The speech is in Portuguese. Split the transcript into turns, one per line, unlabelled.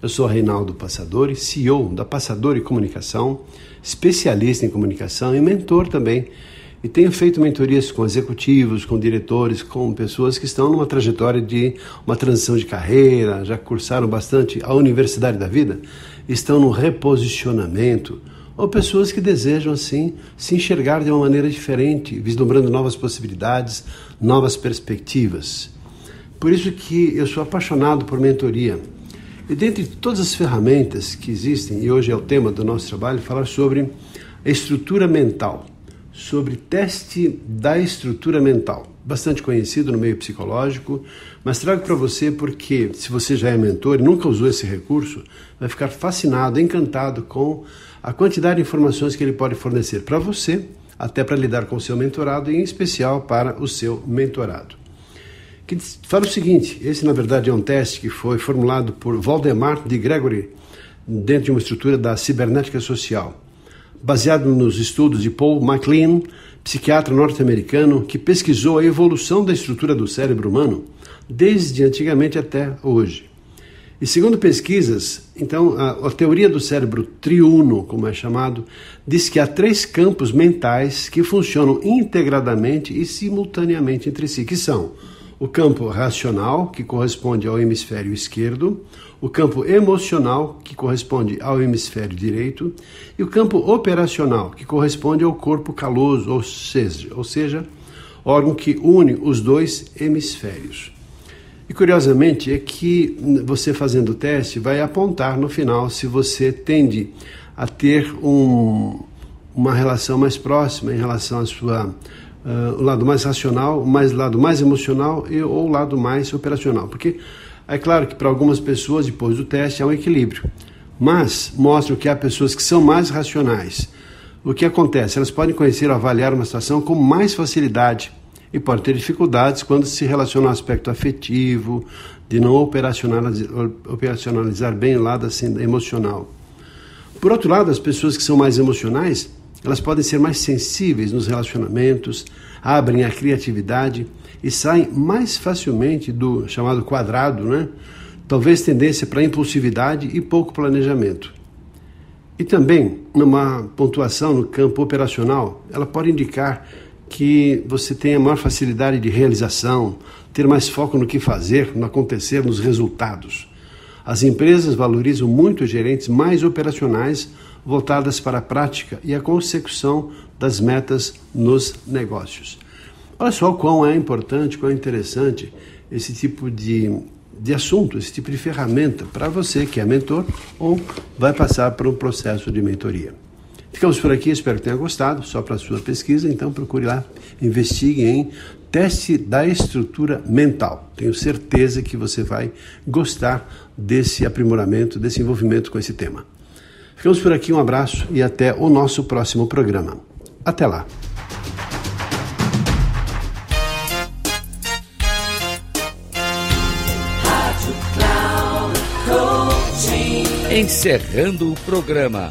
Eu sou Reinaldo Passadori, CEO da Passadori Comunicação, especialista em comunicação e mentor também. E tenho feito mentorias com executivos, com diretores, com pessoas que estão numa trajetória de uma transição de carreira, já cursaram bastante a Universidade da Vida, estão no reposicionamento, ou pessoas que desejam assim se enxergar de uma maneira diferente, vislumbrando novas possibilidades, novas perspectivas. Por isso que eu sou apaixonado por mentoria. E dentre todas as ferramentas que existem, e hoje é o tema do nosso trabalho, falar sobre a estrutura mental, sobre teste da estrutura mental, bastante conhecido no meio psicológico, mas trago para você porque se você já é mentor e nunca usou esse recurso, vai ficar fascinado, encantado com a quantidade de informações que ele pode fornecer para você, até para lidar com o seu mentorado e em especial para o seu mentorado que fala o seguinte: esse na verdade é um teste que foi formulado por Valdemar de Gregory dentro de uma estrutura da cibernética social, baseado nos estudos de Paul MacLean, psiquiatra norte-americano que pesquisou a evolução da estrutura do cérebro humano desde antigamente até hoje. E segundo pesquisas, então, a, a, teoria do cérebro triuno, como é chamado, diz que há três campos mentais que funcionam integradamente e simultaneamente entre si, que são o campo racional, que corresponde ao hemisfério esquerdo, o campo emocional, que corresponde ao hemisfério direito, e o campo operacional, que corresponde ao corpo caloso, ou seja, ou seja órgão que une os dois hemisférios. E curiosamente é que você fazendo o teste vai apontar no final se você tende a ter um, uma relação mais próxima em relação à sua uh, o lado mais racional, mais lado mais emocional e, ou o lado mais operacional. Porque é claro que para algumas pessoas, depois do teste, há um equilíbrio. Mas mostra que há pessoas que são mais racionais. O que acontece? Elas podem conhecer ou avaliar uma situação com mais facilidade e podem ter dificuldades quando se relaciona ao aspecto afetivo, de não operacionalizar, operacionalizar bem o lado assim, emocional. Por outro lado, as pessoas que são mais emocionais elas podem ser mais sensíveis nos relacionamentos, abrem a criatividade e saem mais facilmente do chamado quadrado, né? Talvez tendência para impulsividade e pouco planejamento. E também, numa pontuação no campo operacional, ela pode indicar que você tenha maior facilidade de realização, ter mais foco no que fazer, no acontecer, nos resultados. As empresas valorizam muito gerentes mais operacionais voltadas para a prática e a consecução das metas nos negócios. Olha só quão é importante, quão é interessante esse tipo de, de assunto, esse tipo de ferramenta para você que é mentor ou vai passar por um processo de mentoria. Ficamos por aqui, espero que tenha gostado, só para a sua pesquisa, então procure lá, investigue em teste da estrutura mental. Tenho certeza que você vai gostar desse aprimoramento, desse envolvimento com esse tema. Ficamos por aqui, um abraço e até o nosso próximo programa. Até lá.
Encerrando o programa